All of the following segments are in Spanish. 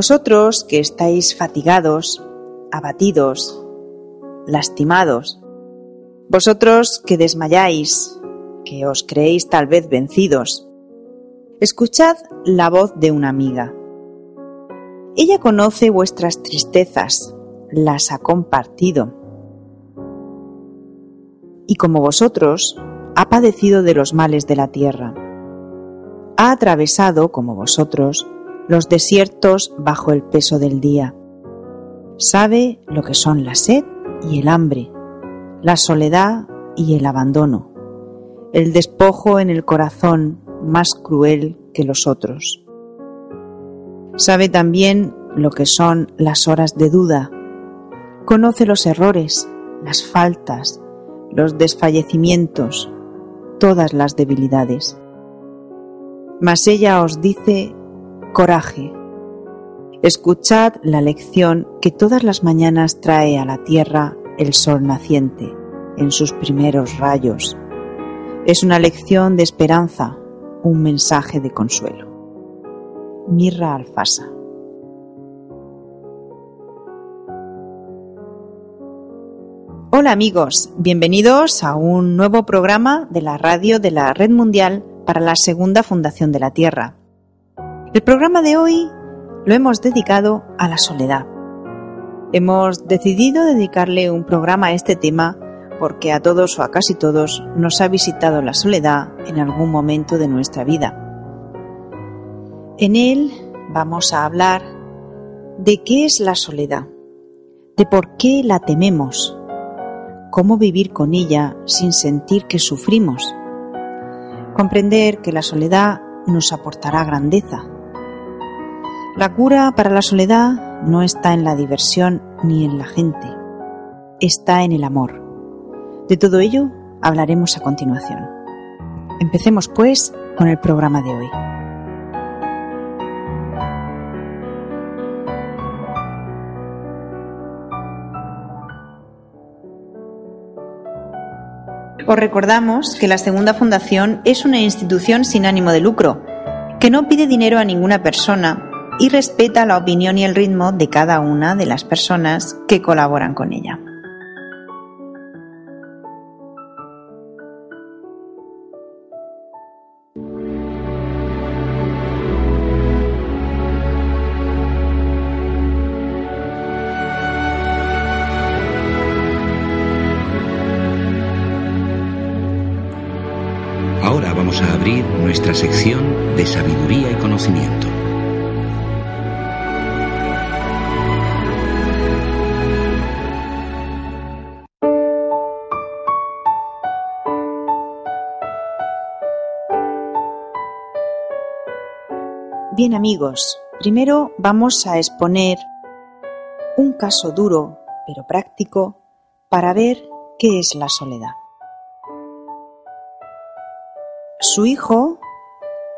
Vosotros que estáis fatigados, abatidos, lastimados, vosotros que desmayáis, que os creéis tal vez vencidos, escuchad la voz de una amiga. Ella conoce vuestras tristezas, las ha compartido. Y como vosotros, ha padecido de los males de la tierra. Ha atravesado, como vosotros, los desiertos bajo el peso del día. Sabe lo que son la sed y el hambre, la soledad y el abandono, el despojo en el corazón más cruel que los otros. Sabe también lo que son las horas de duda, conoce los errores, las faltas, los desfallecimientos, todas las debilidades. Mas ella os dice Coraje. Escuchad la lección que todas las mañanas trae a la tierra el sol naciente en sus primeros rayos. Es una lección de esperanza, un mensaje de consuelo. Mirra Alfasa. Hola amigos, bienvenidos a un nuevo programa de la radio de la Red Mundial para la Segunda Fundación de la Tierra. El programa de hoy lo hemos dedicado a la soledad. Hemos decidido dedicarle un programa a este tema porque a todos o a casi todos nos ha visitado la soledad en algún momento de nuestra vida. En él vamos a hablar de qué es la soledad, de por qué la tememos, cómo vivir con ella sin sentir que sufrimos, comprender que la soledad nos aportará grandeza, la cura para la soledad no está en la diversión ni en la gente, está en el amor. De todo ello hablaremos a continuación. Empecemos pues con el programa de hoy. Os recordamos que la Segunda Fundación es una institución sin ánimo de lucro, que no pide dinero a ninguna persona y respeta la opinión y el ritmo de cada una de las personas que colaboran con ella. Ahora vamos a abrir nuestra sección de sabiduría y conocimiento. Bien amigos, primero vamos a exponer un caso duro pero práctico para ver qué es la soledad. Su hijo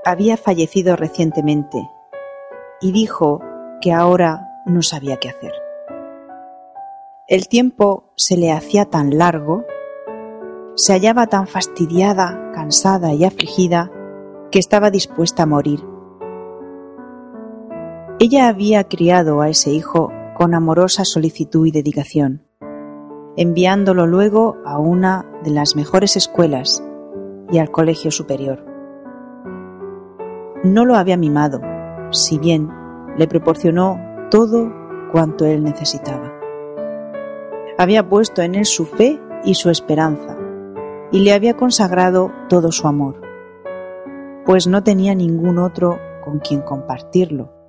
había fallecido recientemente y dijo que ahora no sabía qué hacer. El tiempo se le hacía tan largo, se hallaba tan fastidiada, cansada y afligida que estaba dispuesta a morir. Ella había criado a ese hijo con amorosa solicitud y dedicación, enviándolo luego a una de las mejores escuelas y al colegio superior. No lo había mimado, si bien le proporcionó todo cuanto él necesitaba. Había puesto en él su fe y su esperanza, y le había consagrado todo su amor, pues no tenía ningún otro con quien compartirlo,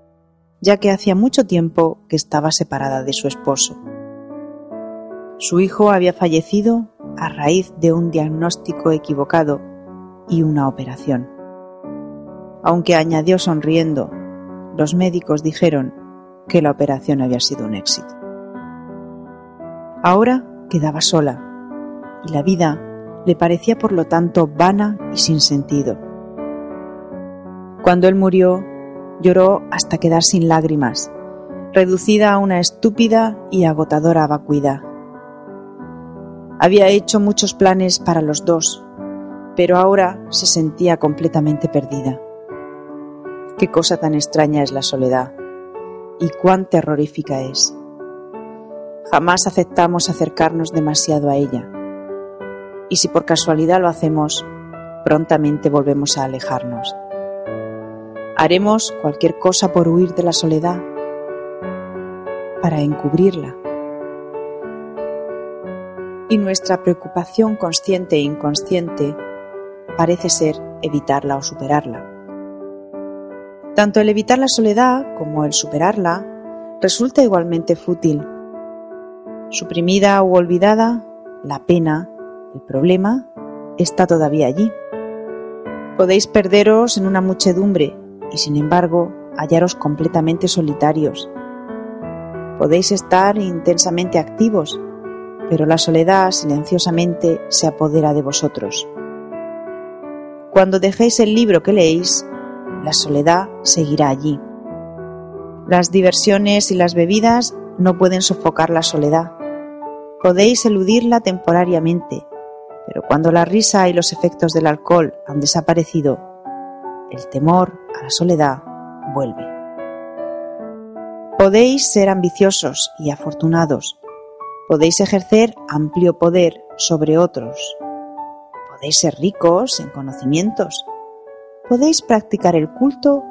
ya que hacía mucho tiempo que estaba separada de su esposo. Su hijo había fallecido a raíz de un diagnóstico equivocado y una operación. Aunque añadió sonriendo, los médicos dijeron que la operación había sido un éxito. Ahora quedaba sola y la vida le parecía por lo tanto vana y sin sentido. Cuando él murió, lloró hasta quedar sin lágrimas, reducida a una estúpida y agotadora vacuidad. Había hecho muchos planes para los dos, pero ahora se sentía completamente perdida. Qué cosa tan extraña es la soledad y cuán terrorífica es. Jamás aceptamos acercarnos demasiado a ella y si por casualidad lo hacemos, prontamente volvemos a alejarnos. Haremos cualquier cosa por huir de la soledad, para encubrirla. Y nuestra preocupación consciente e inconsciente parece ser evitarla o superarla. Tanto el evitar la soledad como el superarla resulta igualmente fútil. Suprimida o olvidada, la pena, el problema, está todavía allí. Podéis perderos en una muchedumbre y sin embargo hallaros completamente solitarios. Podéis estar intensamente activos, pero la soledad silenciosamente se apodera de vosotros. Cuando dejéis el libro que leéis, la soledad seguirá allí. Las diversiones y las bebidas no pueden sofocar la soledad. Podéis eludirla temporariamente, pero cuando la risa y los efectos del alcohol han desaparecido, el temor a la soledad vuelve. Podéis ser ambiciosos y afortunados. Podéis ejercer amplio poder sobre otros Podéis ser ricos en conocimientos. Podéis practicar el culto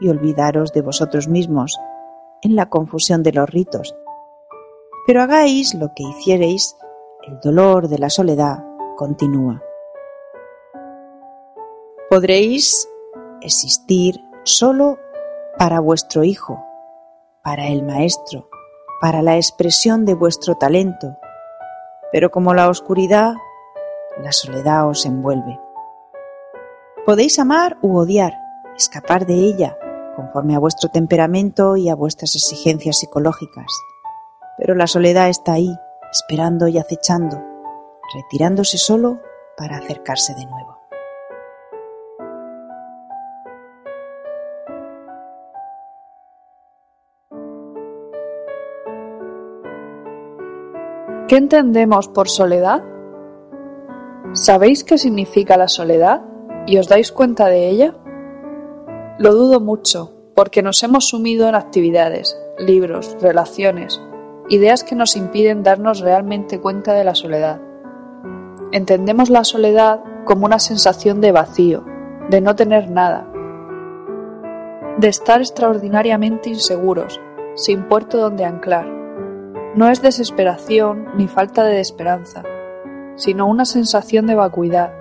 y olvidaros de vosotros mismos en la confusión de los ritos. Pero hagáis lo que hiciereis, el dolor de la soledad continúa. Podréis existir solo para vuestro hijo, para el maestro, para la expresión de vuestro talento, pero como la oscuridad la soledad os envuelve. Podéis amar u odiar, escapar de ella, conforme a vuestro temperamento y a vuestras exigencias psicológicas. Pero la soledad está ahí, esperando y acechando, retirándose solo para acercarse de nuevo. ¿Qué entendemos por soledad? ¿Sabéis qué significa la soledad y os dais cuenta de ella? Lo dudo mucho, porque nos hemos sumido en actividades, libros, relaciones, ideas que nos impiden darnos realmente cuenta de la soledad. Entendemos la soledad como una sensación de vacío, de no tener nada, de estar extraordinariamente inseguros, sin puerto donde anclar. No es desesperación ni falta de esperanza, sino una sensación de vacuidad,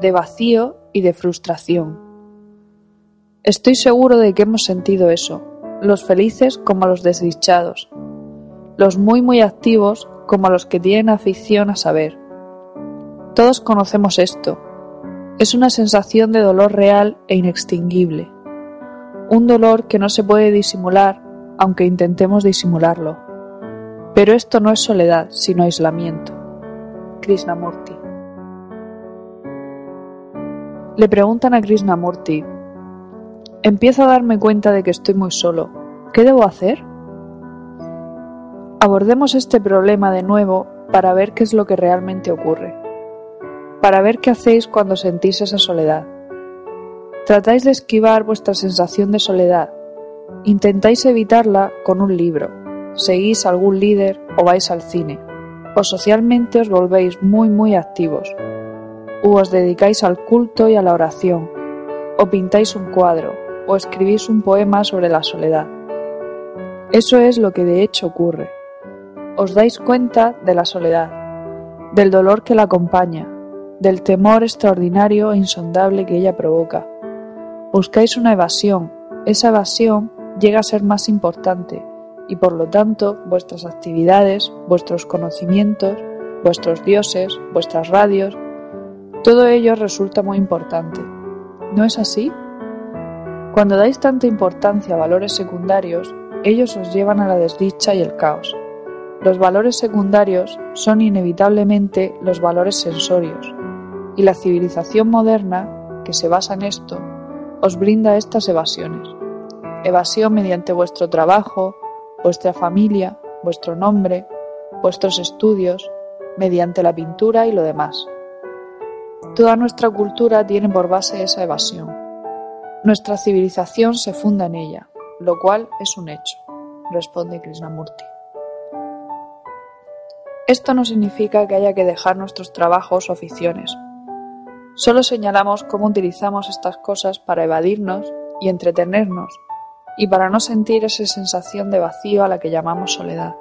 de vacío y de frustración. Estoy seguro de que hemos sentido eso, los felices como los desdichados, los muy muy activos como los que tienen afición a saber. Todos conocemos esto. Es una sensación de dolor real e inextinguible. Un dolor que no se puede disimular aunque intentemos disimularlo. Pero esto no es soledad, sino aislamiento. Krishnamurti. Le preguntan a Krishnamurti, empiezo a darme cuenta de que estoy muy solo. ¿Qué debo hacer? Abordemos este problema de nuevo para ver qué es lo que realmente ocurre, para ver qué hacéis cuando sentís esa soledad. Tratáis de esquivar vuestra sensación de soledad, intentáis evitarla con un libro, seguís algún líder o vais al cine, o socialmente os volvéis muy muy activos, o os dedicáis al culto y a la oración, o pintáis un cuadro, o escribís un poema sobre la soledad. Eso es lo que de hecho ocurre. Os dais cuenta de la soledad, del dolor que la acompaña, del temor extraordinario e insondable que ella provoca. Buscáis una evasión, esa evasión llega a ser más importante y por lo tanto vuestras actividades, vuestros conocimientos, vuestros dioses, vuestras radios, todo ello resulta muy importante. ¿No es así? Cuando dais tanta importancia a valores secundarios, ellos os llevan a la desdicha y el caos. Los valores secundarios son inevitablemente los valores sensorios, y la civilización moderna, que se basa en esto, os brinda estas evasiones. Evasión mediante vuestro trabajo, vuestra familia, vuestro nombre, vuestros estudios, mediante la pintura y lo demás. Toda nuestra cultura tiene por base esa evasión. Nuestra civilización se funda en ella, lo cual es un hecho, responde Krishnamurti. Esto no significa que haya que dejar nuestros trabajos o aficiones. Solo señalamos cómo utilizamos estas cosas para evadirnos y entretenernos y para no sentir esa sensación de vacío a la que llamamos soledad.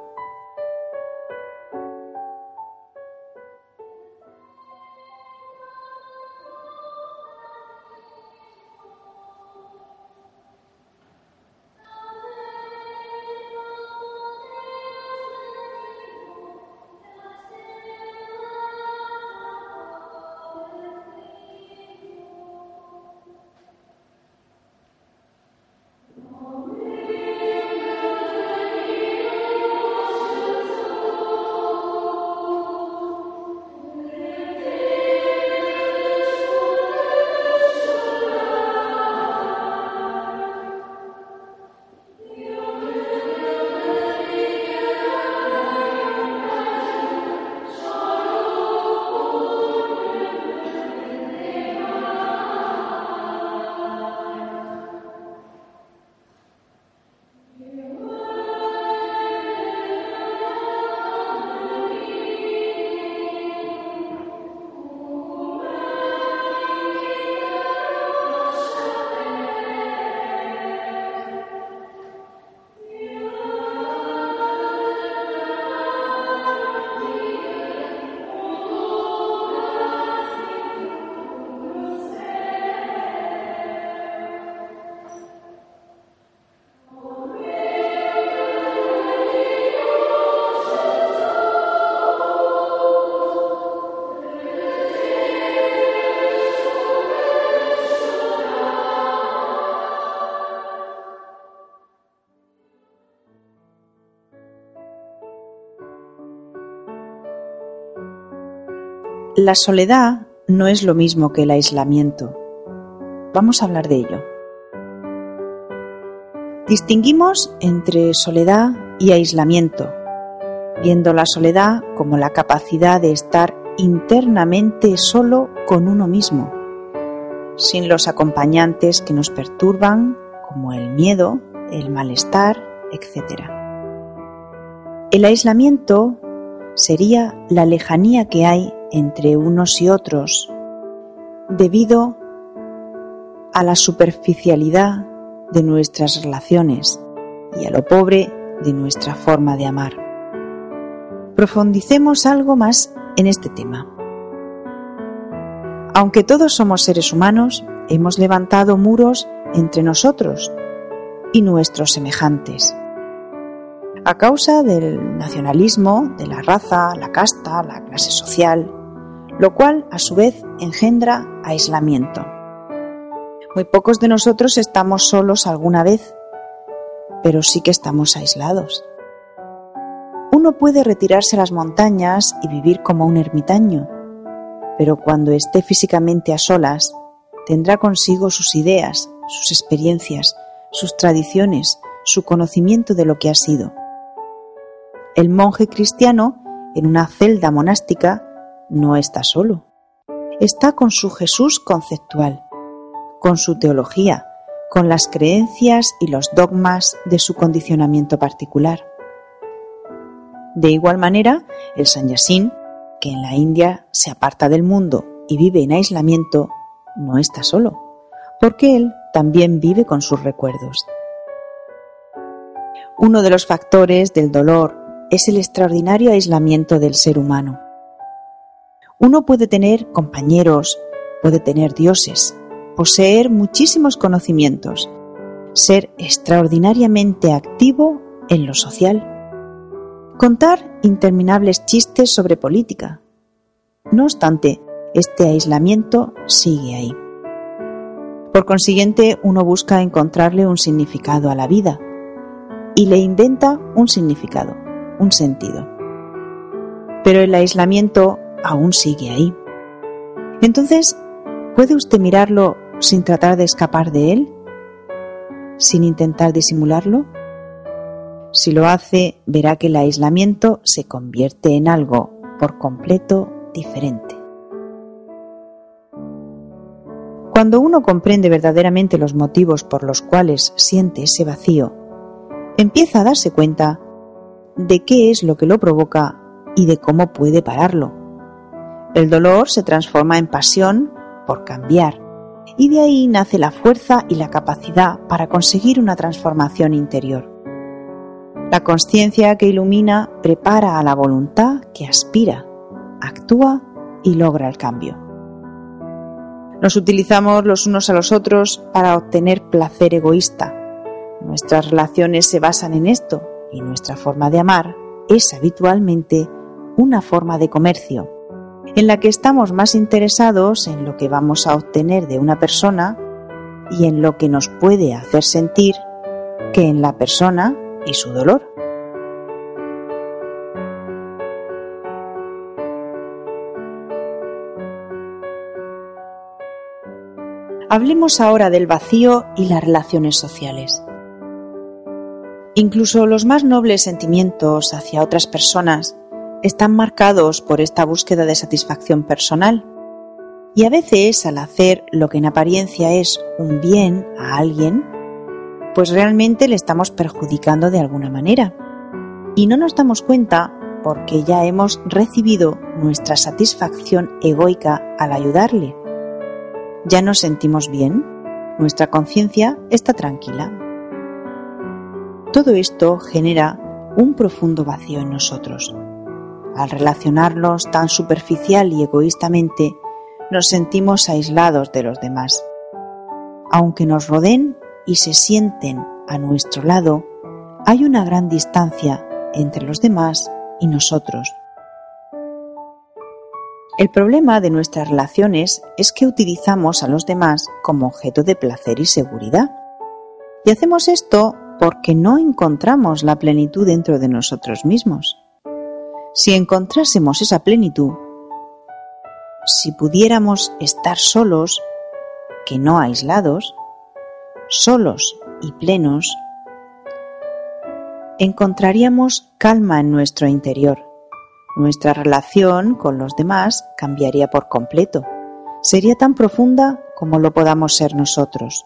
La soledad no es lo mismo que el aislamiento. Vamos a hablar de ello. Distinguimos entre soledad y aislamiento, viendo la soledad como la capacidad de estar internamente solo con uno mismo, sin los acompañantes que nos perturban, como el miedo, el malestar, etc. El aislamiento sería la lejanía que hay entre unos y otros debido a la superficialidad de nuestras relaciones y a lo pobre de nuestra forma de amar. Profundicemos algo más en este tema. Aunque todos somos seres humanos, hemos levantado muros entre nosotros y nuestros semejantes. A causa del nacionalismo, de la raza, la casta, la clase social, lo cual a su vez engendra aislamiento. Muy pocos de nosotros estamos solos alguna vez, pero sí que estamos aislados. Uno puede retirarse a las montañas y vivir como un ermitaño, pero cuando esté físicamente a solas, tendrá consigo sus ideas, sus experiencias, sus tradiciones, su conocimiento de lo que ha sido. El monje cristiano, en una celda monástica, no está solo. Está con su Jesús conceptual, con su teología, con las creencias y los dogmas de su condicionamiento particular. De igual manera, el sanyasin, que en la India se aparta del mundo y vive en aislamiento, no está solo, porque él también vive con sus recuerdos. Uno de los factores del dolor es el extraordinario aislamiento del ser humano. Uno puede tener compañeros, puede tener dioses, poseer muchísimos conocimientos, ser extraordinariamente activo en lo social, contar interminables chistes sobre política. No obstante, este aislamiento sigue ahí. Por consiguiente, uno busca encontrarle un significado a la vida y le inventa un significado, un sentido. Pero el aislamiento aún sigue ahí. Entonces, ¿puede usted mirarlo sin tratar de escapar de él? ¿Sin intentar disimularlo? Si lo hace, verá que el aislamiento se convierte en algo por completo diferente. Cuando uno comprende verdaderamente los motivos por los cuales siente ese vacío, empieza a darse cuenta de qué es lo que lo provoca y de cómo puede pararlo. El dolor se transforma en pasión por cambiar y de ahí nace la fuerza y la capacidad para conseguir una transformación interior. La conciencia que ilumina prepara a la voluntad que aspira, actúa y logra el cambio. Nos utilizamos los unos a los otros para obtener placer egoísta. Nuestras relaciones se basan en esto y nuestra forma de amar es habitualmente una forma de comercio en la que estamos más interesados en lo que vamos a obtener de una persona y en lo que nos puede hacer sentir que en la persona y su dolor. Hablemos ahora del vacío y las relaciones sociales. Incluso los más nobles sentimientos hacia otras personas están marcados por esta búsqueda de satisfacción personal. Y a veces al hacer lo que en apariencia es un bien a alguien, pues realmente le estamos perjudicando de alguna manera. Y no nos damos cuenta porque ya hemos recibido nuestra satisfacción egoica al ayudarle. Ya nos sentimos bien, nuestra conciencia está tranquila. Todo esto genera un profundo vacío en nosotros al relacionarnos tan superficial y egoístamente, nos sentimos aislados de los demás. Aunque nos rodeen y se sienten a nuestro lado, hay una gran distancia entre los demás y nosotros. El problema de nuestras relaciones es que utilizamos a los demás como objeto de placer y seguridad. Y hacemos esto porque no encontramos la plenitud dentro de nosotros mismos si encontrásemos esa plenitud, si pudiéramos estar solos, que no aislados, solos y plenos, encontraríamos calma en nuestro interior. Nuestra relación con los demás cambiaría por completo. Sería tan profunda como lo podamos ser nosotros.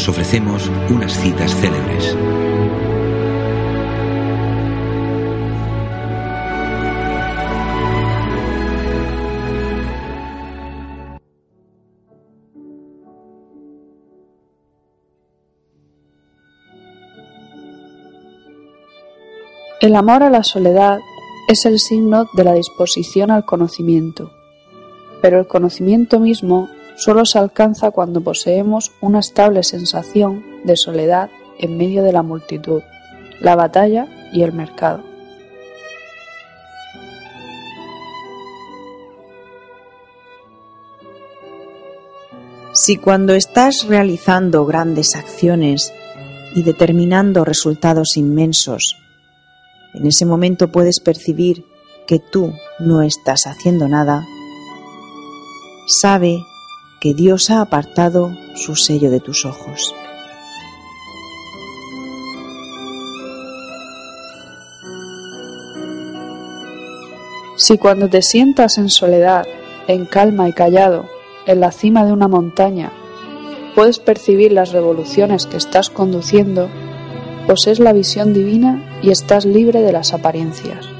os ofrecemos unas citas célebres. El amor a la soledad es el signo de la disposición al conocimiento, pero el conocimiento mismo solo se alcanza cuando poseemos una estable sensación de soledad en medio de la multitud, la batalla y el mercado. Si cuando estás realizando grandes acciones y determinando resultados inmensos, en ese momento puedes percibir que tú no estás haciendo nada, sabe que Dios ha apartado su sello de tus ojos. Si cuando te sientas en soledad, en calma y callado, en la cima de una montaña, puedes percibir las revoluciones que estás conduciendo, posees la visión divina y estás libre de las apariencias.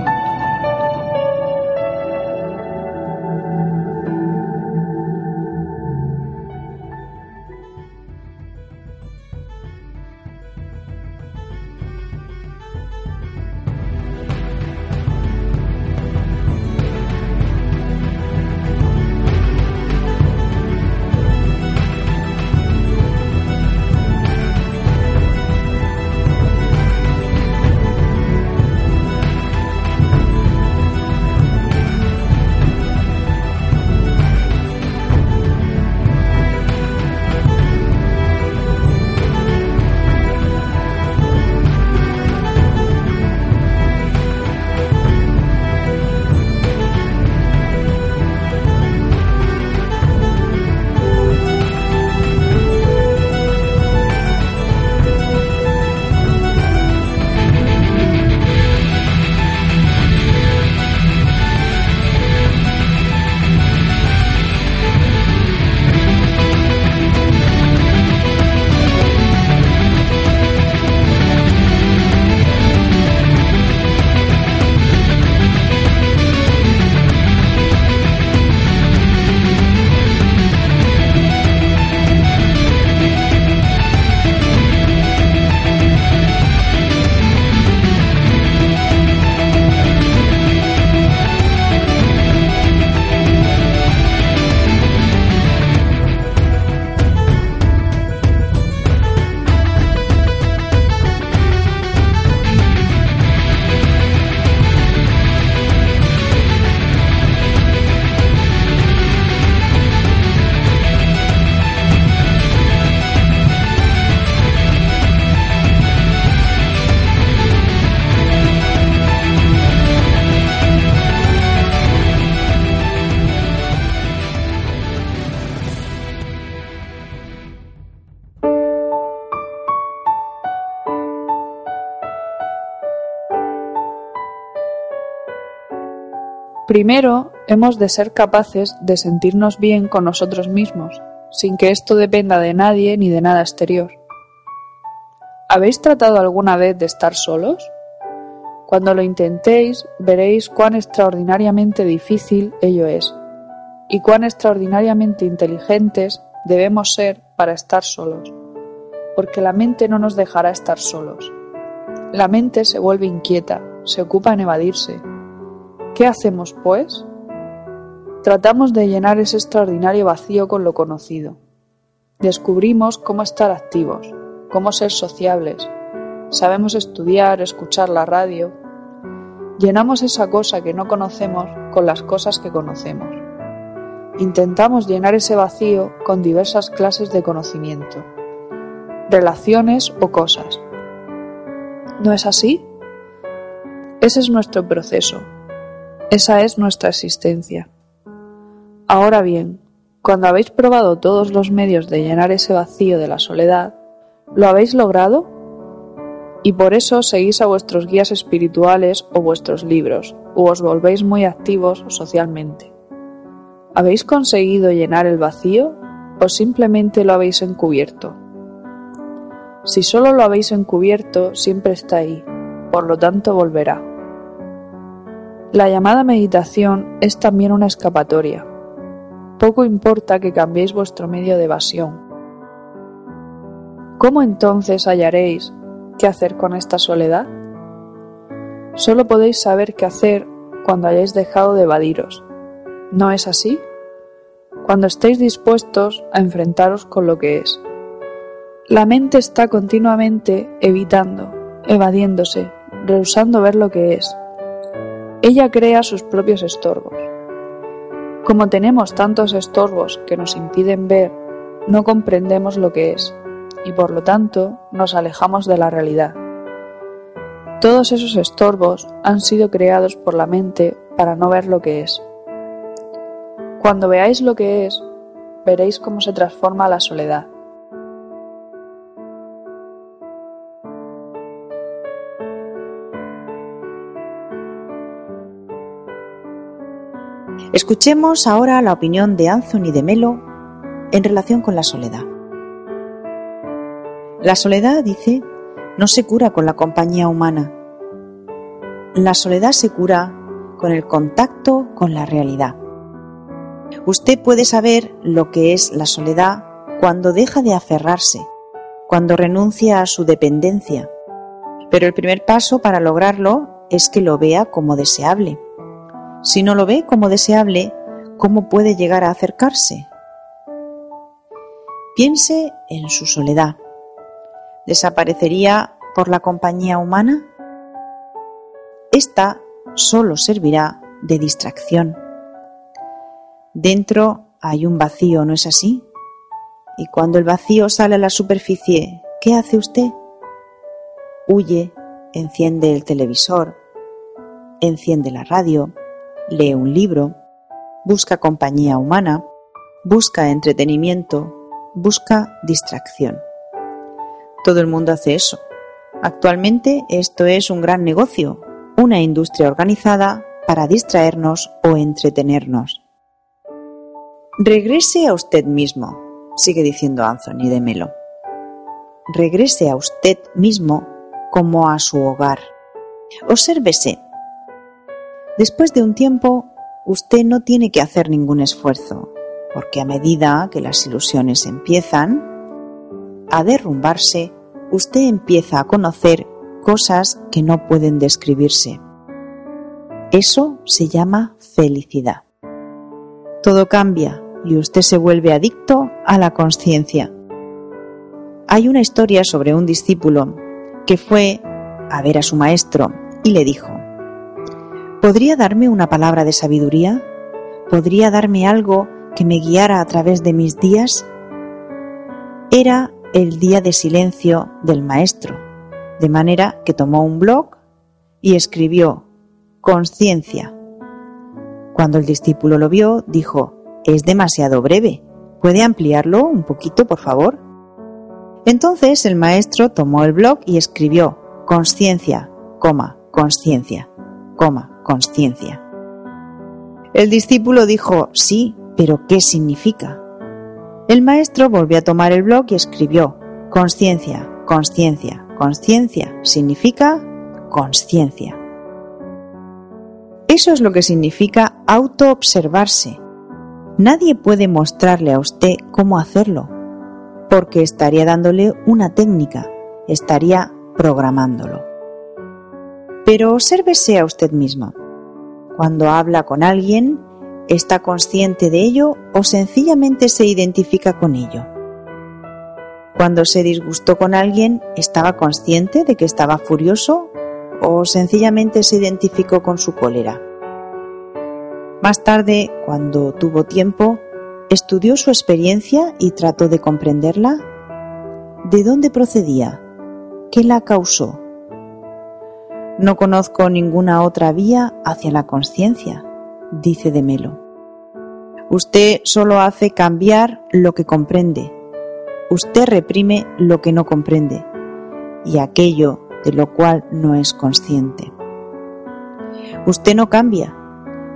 Primero, hemos de ser capaces de sentirnos bien con nosotros mismos, sin que esto dependa de nadie ni de nada exterior. ¿Habéis tratado alguna vez de estar solos? Cuando lo intentéis, veréis cuán extraordinariamente difícil ello es, y cuán extraordinariamente inteligentes debemos ser para estar solos, porque la mente no nos dejará estar solos. La mente se vuelve inquieta, se ocupa en evadirse, ¿Qué hacemos, pues? Tratamos de llenar ese extraordinario vacío con lo conocido. Descubrimos cómo estar activos, cómo ser sociables. Sabemos estudiar, escuchar la radio. Llenamos esa cosa que no conocemos con las cosas que conocemos. Intentamos llenar ese vacío con diversas clases de conocimiento, relaciones o cosas. ¿No es así? Ese es nuestro proceso, esa es nuestra existencia. Ahora bien, cuando habéis probado todos los medios de llenar ese vacío de la soledad, ¿lo habéis logrado? Y por eso seguís a vuestros guías espirituales o vuestros libros, o os volvéis muy activos socialmente. ¿Habéis conseguido llenar el vacío o simplemente lo habéis encubierto? Si solo lo habéis encubierto, siempre está ahí, por lo tanto volverá. La llamada meditación es también una escapatoria. Poco importa que cambiéis vuestro medio de evasión. ¿Cómo entonces hallaréis qué hacer con esta soledad? Solo podéis saber qué hacer cuando hayáis dejado de evadiros. ¿No es así? Cuando estéis dispuestos a enfrentaros con lo que es. La mente está continuamente evitando, evadiéndose, rehusando ver lo que es ella crea sus propios estorbos. Como tenemos tantos estorbos que nos impiden ver, no comprendemos lo que es y por lo tanto nos alejamos de la realidad. Todos esos estorbos han sido creados por la mente para no ver lo que es. Cuando veáis lo que es, veréis cómo se transforma la soledad. Escuchemos ahora la opinión de Anthony de Melo en relación con la soledad. La soledad, dice, no se cura con la compañía humana. La soledad se cura con el contacto con la realidad. Usted puede saber lo que es la soledad cuando deja de aferrarse, cuando renuncia a su dependencia. Pero el primer paso para lograrlo es que lo vea como deseable. Si no lo ve como deseable, ¿cómo puede llegar a acercarse? Piense en su soledad. ¿Desaparecería por la compañía humana? Esta solo servirá de distracción. Dentro hay un vacío, ¿no es así? Y cuando el vacío sale a la superficie, ¿qué hace usted? Huye, enciende el televisor, enciende la radio, lee un libro, busca compañía humana, busca entretenimiento, busca distracción. Todo el mundo hace eso. Actualmente esto es un gran negocio, una industria organizada para distraernos o entretenernos. Regrese a usted mismo, sigue diciendo Anthony de Melo. Regrese a usted mismo como a su hogar. Obsérvese. Después de un tiempo, usted no tiene que hacer ningún esfuerzo, porque a medida que las ilusiones empiezan a derrumbarse, usted empieza a conocer cosas que no pueden describirse. Eso se llama felicidad. Todo cambia y usted se vuelve adicto a la conciencia. Hay una historia sobre un discípulo que fue a ver a su maestro y le dijo, ¿Podría darme una palabra de sabiduría? ¿Podría darme algo que me guiara a través de mis días? Era el día de silencio del maestro, de manera que tomó un blog y escribió Conciencia. Cuando el discípulo lo vio, dijo, es demasiado breve. ¿Puede ampliarlo un poquito, por favor? Entonces el maestro tomó el blog y escribió conciencia, coma, conciencia, coma, conciencia. El discípulo dijo, sí, pero ¿qué significa? El maestro volvió a tomar el blog y escribió conciencia, conciencia, conciencia, significa conciencia. Eso es lo que significa autoobservarse, Nadie puede mostrarle a usted cómo hacerlo, porque estaría dándole una técnica, estaría programándolo. Pero obsérvese a usted mismo. Cuando habla con alguien, ¿está consciente de ello o sencillamente se identifica con ello? Cuando se disgustó con alguien, ¿estaba consciente de que estaba furioso o sencillamente se identificó con su cólera? Más tarde, cuando tuvo tiempo, estudió su experiencia y trató de comprenderla. ¿De dónde procedía? ¿Qué la causó? No conozco ninguna otra vía hacia la conciencia, dice de Melo. Usted solo hace cambiar lo que comprende. Usted reprime lo que no comprende y aquello de lo cual no es consciente. Usted no cambia,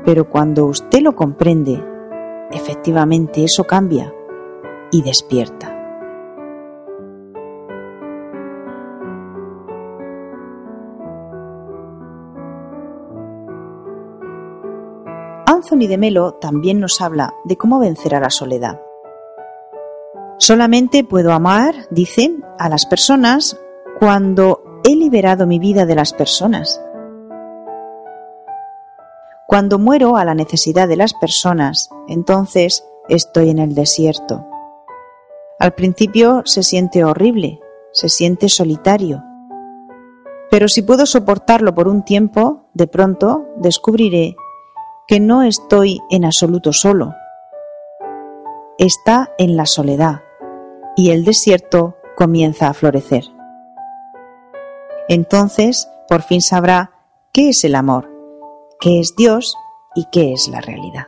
pero cuando usted lo comprende, efectivamente eso cambia y despierta. Anthony de Melo también nos habla de cómo vencer a la soledad. Solamente puedo amar, dicen, a las personas cuando he liberado mi vida de las personas cuando muero a la necesidad de las personas, entonces estoy en el desierto. Al principio se siente horrible, se siente solitario. Pero si puedo soportarlo por un tiempo, de pronto descubriré que no estoy en absoluto solo. Está en la soledad y el desierto comienza a florecer. Entonces, por fin sabrá qué es el amor qué es Dios y qué es la realidad.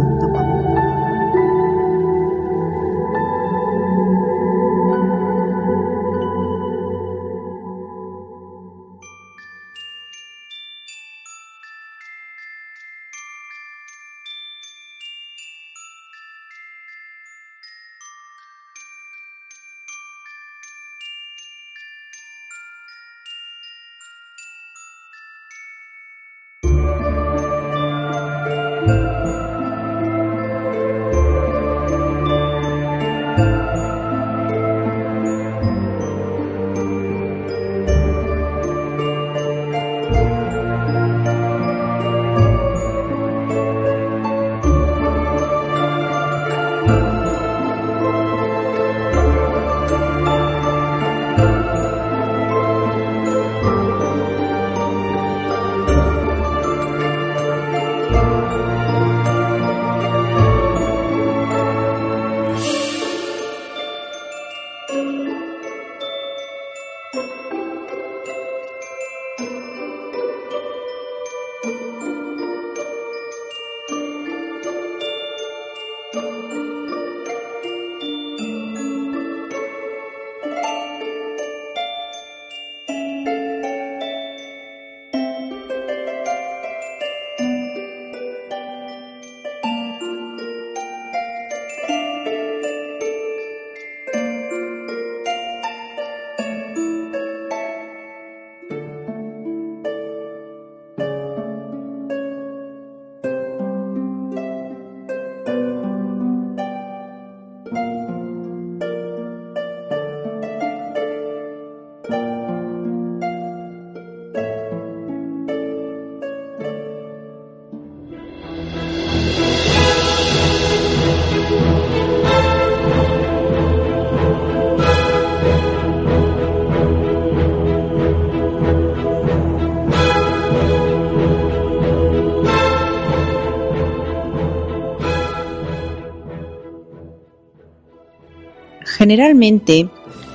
Generalmente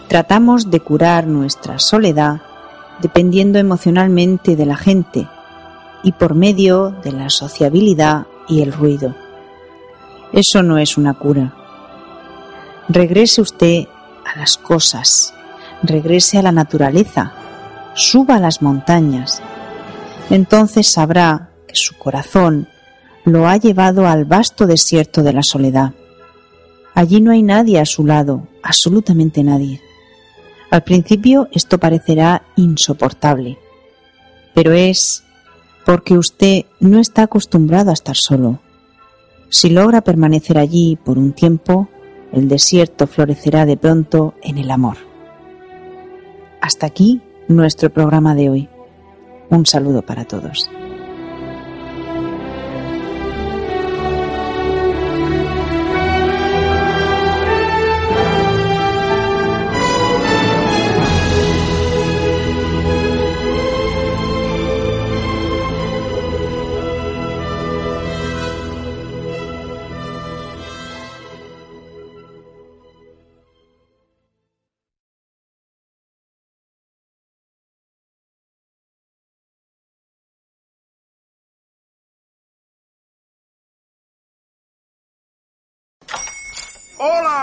tratamos de curar nuestra soledad dependiendo emocionalmente de la gente y por medio de la sociabilidad y el ruido. Eso no es una cura. Regrese usted a las cosas, regrese a la naturaleza, suba a las montañas. Entonces sabrá que su corazón lo ha llevado al vasto desierto de la soledad. Allí no hay nadie a su lado, absolutamente nadie. Al principio esto parecerá insoportable, pero es porque usted no está acostumbrado a estar solo. Si logra permanecer allí por un tiempo, el desierto florecerá de pronto en el amor. Hasta aquí nuestro programa de hoy. Un saludo para todos.